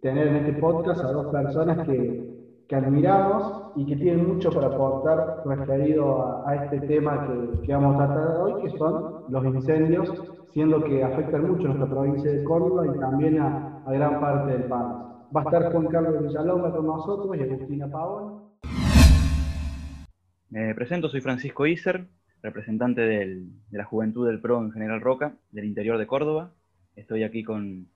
tener en este podcast a dos personas que, que admiramos y que tienen mucho para aportar referido a, este tema que, que, vamos a tratar hoy, que son los incendios, siendo que afectan mucho a nuestra provincia de Córdoba y también a, gran parte del país. Va a estar Juan Carlos Villalobos con nosotros y Agustina Pavón. Me presento, soy Francisco Iser, representante de la Juventud del PRO en General Roca, del interior de Córdoba. Estoy aquí con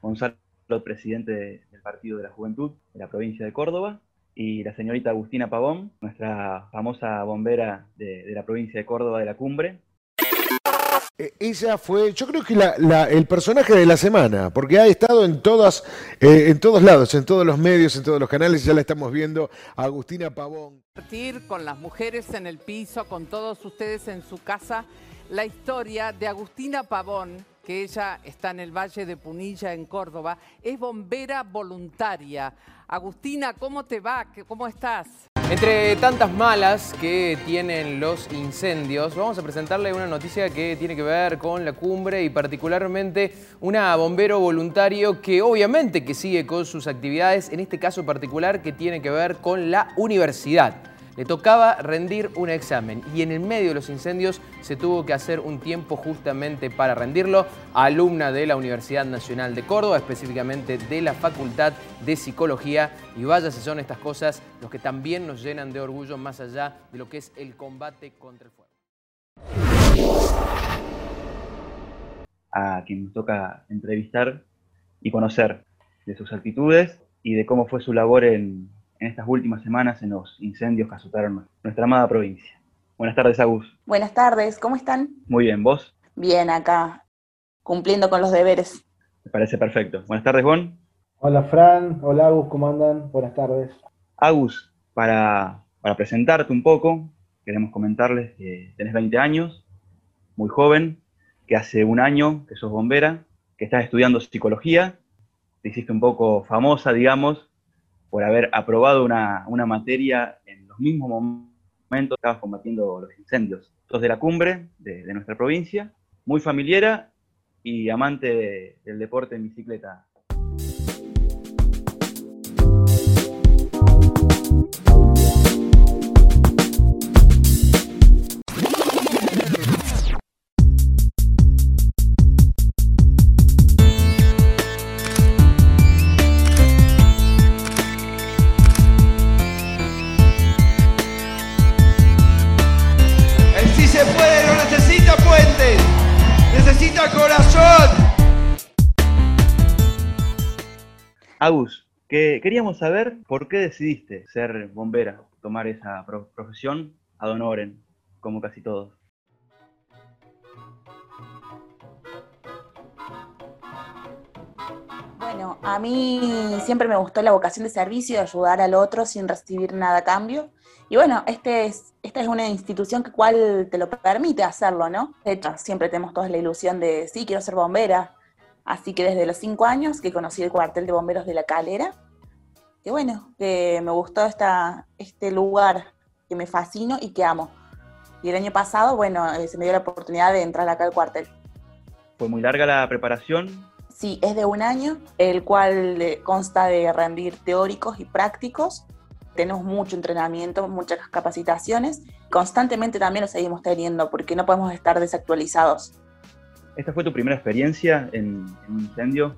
Gonzalo, presidente del Partido de la Juventud de la provincia de Córdoba, y la señorita Agustina Pavón, nuestra famosa bombera de, de la provincia de Córdoba de la Cumbre, eh, ella fue, yo creo que el personaje de la semana, porque ha estado en todas, eh, en todos lados, en todos los medios, en todos los canales, ya la estamos viendo, Agustina Pavón. Con las mujeres en el piso, con todos ustedes en su casa, la historia de Agustina Pavón, que ella está en el Valle de Punilla, en Córdoba, es bombera voluntaria. Agustina, ¿cómo te va? ¿Cómo estás? Entre tantas malas que tienen los incendios, vamos a presentarle una noticia que tiene que ver con la cumbre y particularmente una bombero voluntario que obviamente que sigue con sus actividades, en este caso particular que tiene que ver con la universidad le tocaba rendir un examen y en el medio de los incendios se tuvo que hacer un tiempo justamente para rendirlo. Alumna de la Universidad Nacional de Córdoba, específicamente de la Facultad de Psicología. Y vaya si son estas cosas los que también nos llenan de orgullo más allá de lo que es el combate contra el fuego. A quien nos toca entrevistar y conocer de sus actitudes y de cómo fue su labor en, en estas últimas semanas en los incendios que azotaron nuestra amada provincia. Buenas tardes, Agus. Buenas tardes, ¿cómo están? Muy bien, ¿vos? Bien, acá, cumpliendo con los deberes. Me parece perfecto. Buenas tardes, Bon. Hola, Fran. Hola, Agus, ¿cómo andan? Buenas tardes. Agus, para, para presentarte un poco, queremos comentarles que tenés 20 años, muy joven, que hace un año que sos bombera, que estás estudiando psicología, te hiciste un poco famosa, digamos, por haber aprobado una, materia en los mismos momentos que estabas combatiendo los incendios. Sos de la cumbre de, nuestra provincia, muy familiera y amante del deporte en bicicleta. Agus, que queríamos saber por qué decidiste ser bombera, tomar esa profesión ad honorem, como casi todos. Bueno, a mí siempre me gustó la vocación de servicio, de ayudar al otro sin recibir nada a cambio. Y bueno, este es, esta es una institución que cual te lo permite hacerlo, ¿no? De hecho, siempre tenemos toda la ilusión de, sí, quiero ser bombera, Así que desde los cinco años que conocí el cuartel de bomberos de la Calera, que bueno, que me gustó esta, este lugar que me fascino y que amo. Y el año pasado, bueno, eh, se me dio la oportunidad de entrar acá al cuartel. ¿Fue muy larga la preparación? Sí, es de un año, el cual eh, consta de rendir teóricos y prácticos. Tenemos mucho entrenamiento, muchas capacitaciones. Constantemente también lo seguimos teniendo porque no podemos estar desactualizados. ¿Esta fue tu primera experiencia en, un incendio?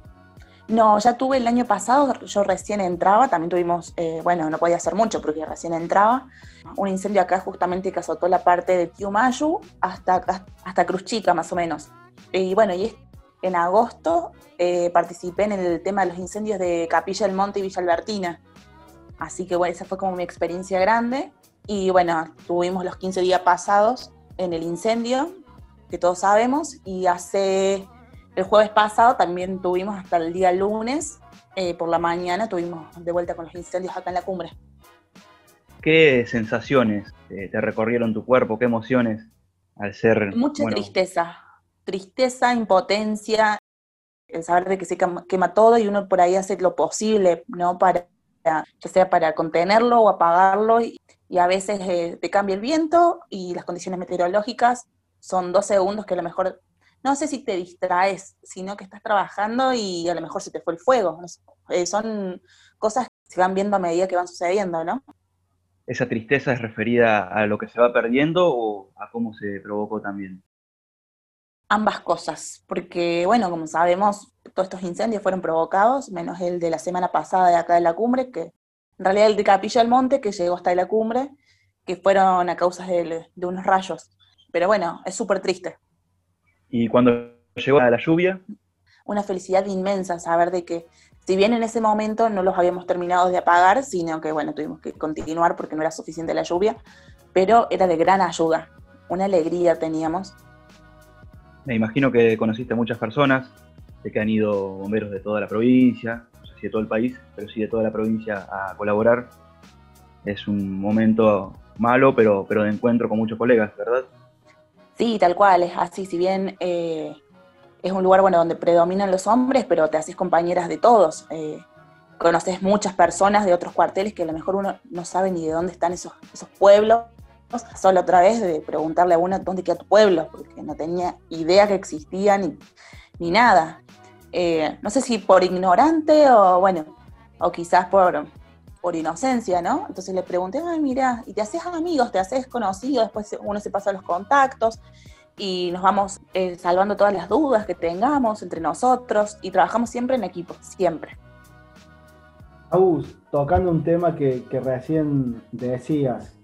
No, ya tuve el año pasado, yo recién entraba, también tuvimos, eh, bueno, no podía hacer mucho porque recién entraba, un incendio acá justamente que azotó la parte de Tiumayu hasta, hasta Cruz Chica más o menos. Y bueno, y en agosto eh, participé en el tema de los incendios de Capilla del Monte y Villa Albertina. Así que bueno, esa fue como mi experiencia grande. Y bueno, tuvimos los 15 días pasados en el incendio, que todos sabemos, y hace el jueves pasado también tuvimos hasta el día lunes, eh, por la mañana, tuvimos de vuelta con los incendios acá en la cumbre. ¿Qué sensaciones te recorrieron tu cuerpo? ¿Qué emociones al ser... Mucha tristeza, tristeza, impotencia, el saber de que se quema todo y uno por ahí hace lo posible, ¿no? Para, ya sea para contenerlo o apagarlo, y, a veces eh, te cambia el viento y las condiciones meteorológicas son dos segundos que a lo mejor no sé si te distraes, sino que estás trabajando y a lo mejor se te fue el fuego. Eh, son cosas que se van viendo a medida que van sucediendo, ¿no? ¿Esa tristeza es referida a lo que se va perdiendo o a cómo se provocó también? Ambas cosas, porque bueno, como sabemos, todos estos incendios fueron provocados, menos el de la semana pasada de acá de la cumbre, que en realidad el de Capilla del Monte, que llegó hasta la cumbre, que fueron a causa de, de unos rayos. Pero bueno, es súper triste. Y cuando llegó la lluvia. Una felicidad inmensa saber de que, si bien en ese momento no los habíamos terminado de apagar, sino que bueno, tuvimos que continuar porque no era suficiente la lluvia, pero era de gran ayuda, una alegría teníamos. Me imagino que conociste muchas personas, de que han ido bomberos de toda la provincia, no sé si de todo el país, pero sí de toda la provincia a colaborar. Es un momento malo, pero, pero de encuentro con muchos colegas, ¿verdad? Sí, tal cual, es así, si bien eh, es un lugar bueno donde predominan los hombres, pero te haces compañeras de todos. Eh, conoces muchas personas de otros cuarteles que a lo mejor uno no sabe ni de dónde están esos, esos pueblos. Solo otra vez de preguntarle a uno dónde queda tu pueblo, porque no tenía idea que existía ni, ni nada. Eh, no sé si por ignorante o bueno, o quizás por, por inocencia, ¿no? Entonces le pregunté, ay, mira, y te haces amigos, te haces conocido, después uno se pasa los contactos y nos vamos eh, salvando todas las dudas que tengamos entre nosotros y trabajamos siempre en equipo, siempre. Agus, tocando un tema que recién decías,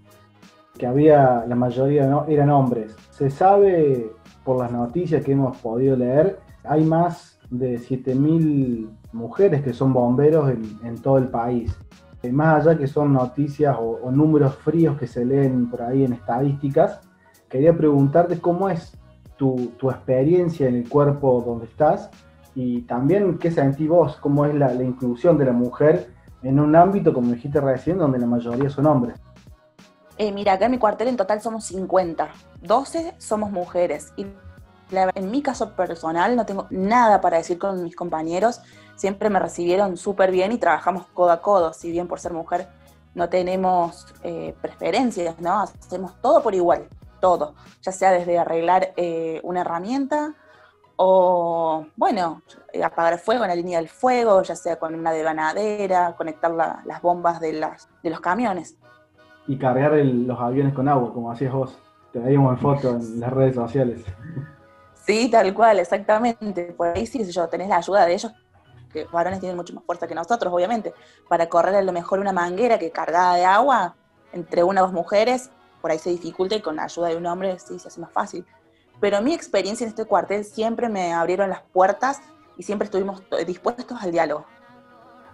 que había, la mayoría ¿no? eran hombres. Se sabe por las noticias que hemos podido leer, hay más de 7.000 mujeres que son bomberos en, todo el país. Eh, más allá que son noticias o, números fríos que se leen por ahí en estadísticas, quería preguntarte cómo es tu, experiencia en el cuerpo donde estás y también qué sentís vos, cómo es la, inclusión de la mujer en un ámbito, como dijiste recién, donde la mayoría son hombres. Eh, mira, acá en mi cuartel en total somos 50, 12 somos mujeres. Y en mi caso personal no tengo nada para decir con mis compañeros, siempre me recibieron súper bien y trabajamos codo a codo, si bien por ser mujer no tenemos eh, preferencias, ¿no? Hacemos todo por igual, todo, ya sea desde arreglar eh, una herramienta o, bueno, apagar fuego en la línea del fuego, ya sea con una devanadera, conectar las bombas de, los camiones. Y cargar los aviones con agua, como hacías vos. Te veíamos en foto en las redes sociales. Sí, tal cual, exactamente. Por ahí sí, yo, tenés la ayuda de ellos, que varones tienen mucho más fuerza que nosotros, obviamente, para correr a lo mejor una manguera que cargada de agua entre una o dos mujeres, por ahí se dificulta y con la ayuda de un hombre sí se hace más fácil. Pero mi experiencia en este cuartel siempre me abrieron las puertas y siempre estuvimos dispuestos al diálogo.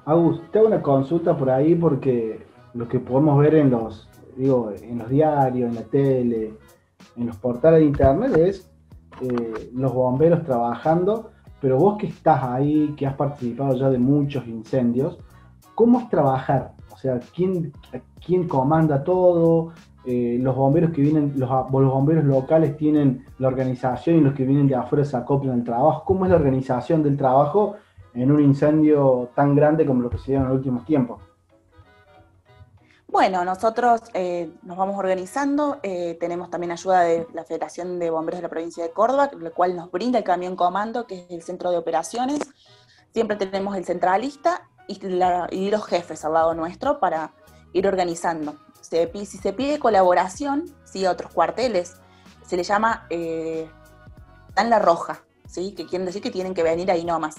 Agus, te hago una consulta por ahí porque lo que podemos ver en los, digo, en los diarios, en la tele, en los portales de internet es eh, los bomberos trabajando, pero vos que estás ahí, que has participado ya de muchos incendios, ¿cómo es trabajar? O sea, ¿quién, quién comanda todo? Eh, los bomberos que vienen, los, bomberos locales tienen la organización y los que vienen de afuera se acoplan al trabajo. ¿Cómo es la organización del trabajo en un incendio tan grande como lo que se dio en los últimos tiempos? Bueno, nosotros eh, nos vamos organizando, eh, tenemos también ayuda de la Federación de Bomberos de la provincia de Córdoba, lo cual nos brinda el camión comando, que es el centro de operaciones. Siempre tenemos el centralista y, los jefes al lado nuestro para ir organizando. si se pide colaboración, sí, a otros cuarteles, se le llama eh, Dan la Roja, ¿sí? que quieren decir que tienen que venir ahí nomás.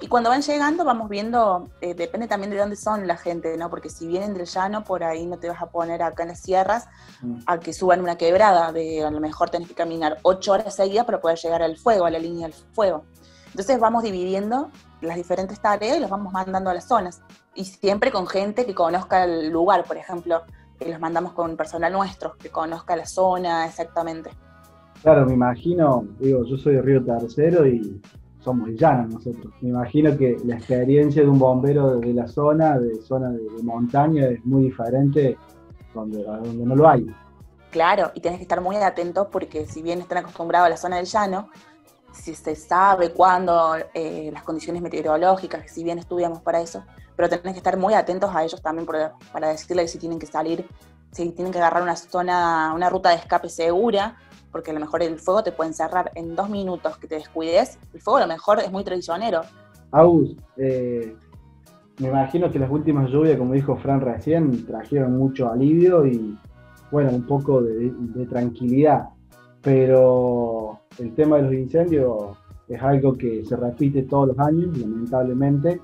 Y cuando van llegando vamos viendo, eh, depende también de dónde son la gente, ¿no? Porque si vienen del llano, por ahí no te vas a poner acá en las sierras mm. a que suban una quebrada, de a lo mejor tenés que caminar ocho horas seguidas para poder llegar al fuego, a la línea del fuego. Entonces vamos dividiendo las diferentes tareas y los vamos mandando a las zonas. Y siempre con gente que conozca el lugar, por ejemplo, que los mandamos con personal nuestro, que conozca la zona exactamente. Claro, me imagino, digo, yo soy de Río Tercero y somos llanos nosotros. Me imagino que la experiencia de un bombero de la zona, de zona de, montaña, es muy diferente donde, donde no lo hay. Claro, y tienes que estar muy atento porque si bien están acostumbrados a la zona del llano, si se sabe cuándo, eh, las condiciones meteorológicas, si bien estudiamos para eso, pero tenés que estar muy atentos a ellos también para decirles si tienen que salir, si tienen que agarrar una zona, una ruta de escape segura, porque a lo mejor el fuego te puede encerrar en dos minutos que te descuides. El fuego a lo mejor es muy traicionero. Agus, eh, me imagino que las últimas lluvias, como dijo Fran recién, trajeron mucho alivio y, bueno, un poco de, tranquilidad. Pero el tema de los incendios es algo que se repite todos los años, lamentablemente.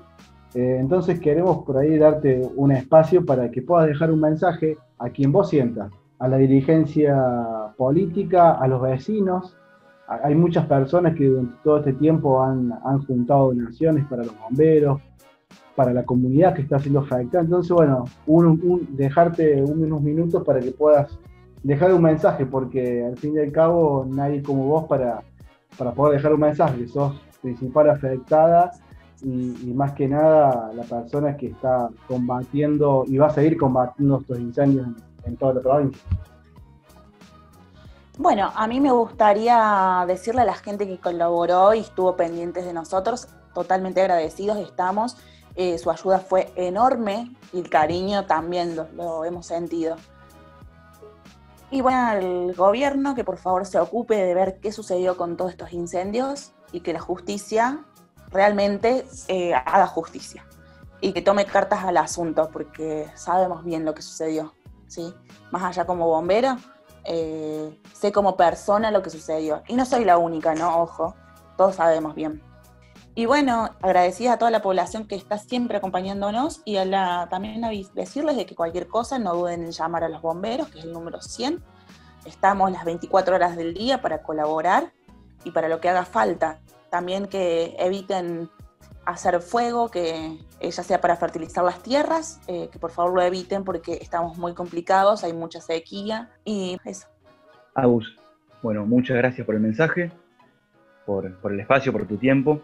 Eh, entonces queremos por ahí darte un espacio para que puedas dejar un mensaje a quien vos sientas, a la dirigencia política, a los vecinos. Hay muchas personas que durante todo este tiempo han, han juntado donaciones para los bomberos, para la comunidad que está siendo afectada. Entonces, bueno, dejarte unos minutos para que puedas dejar un mensaje, porque al fin y al cabo nadie como vos para, para poder dejar un mensaje, sos principal afectada y, más que nada la persona que está combatiendo y va a seguir combatiendo estos incendios en, en toda la provincia. Bueno, a mí me gustaría decirle a la gente que colaboró y estuvo pendientes de nosotros, totalmente agradecidos estamos eh, su ayuda fue enorme y el cariño también lo, hemos sentido. Y bueno, al gobierno que por favor se ocupe de ver qué sucedió con todos estos incendios y que la justicia realmente eh, haga justicia y que tome cartas al asunto porque sabemos bien lo que sucedió, ¿sí? Más allá como bombero, eh, sé como persona lo que sucedió. Y no soy la única, ¿no? Ojo, todos sabemos bien. Y bueno, agradecida a toda la población que está siempre acompañándonos y a la, también a decirles de que cualquier cosa no duden en llamar a los bomberos, que es el número 100. Estamos las 24 horas del día para colaborar y para lo que haga falta. También que eviten hacer fuego, que eh, ya sea para fertilizar las tierras, eh, que por favor lo eviten porque estamos muy complicados, hay mucha sequía y eso. Agus, bueno, muchas gracias por el mensaje, por, por el espacio, por tu tiempo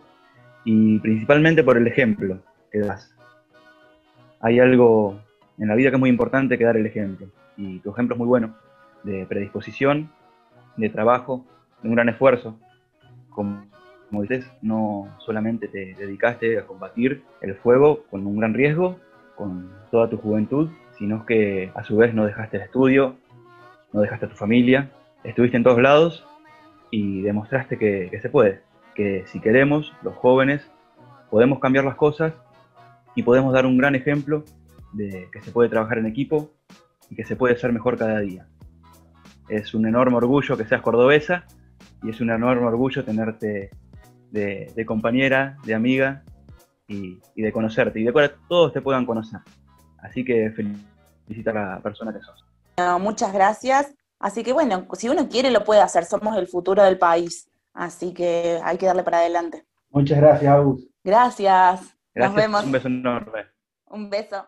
y principalmente por el ejemplo que das. Hay algo en la vida que es muy importante que dar el ejemplo, y tu ejemplo es muy bueno, de predisposición, de trabajo, de un gran esfuerzo. Dices, no solamente te dedicaste a combatir el fuego con un gran riesgo, con toda tu juventud, sino que a su vez no dejaste el estudio, no dejaste a tu familia, estuviste en todos lados y demostraste que, que se puede que si queremos, los jóvenes, podemos cambiar las cosas y podemos dar un gran ejemplo de que se puede trabajar en equipo y que se puede ser mejor cada día. Es un enorme orgullo que seas cordobesa y es un enorme orgullo tenerte de, compañera, de amiga y, de conocerte y de que todos te puedan conocer. Así que felicita a la persona que sos. Muchas gracias. Así que bueno, si uno quiere lo puede hacer, somos el futuro del país, así que hay que darle para adelante. Muchas gracias, Agus. Gracias. gracias. Nos vemos. Un beso enorme. Un beso.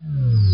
Uh.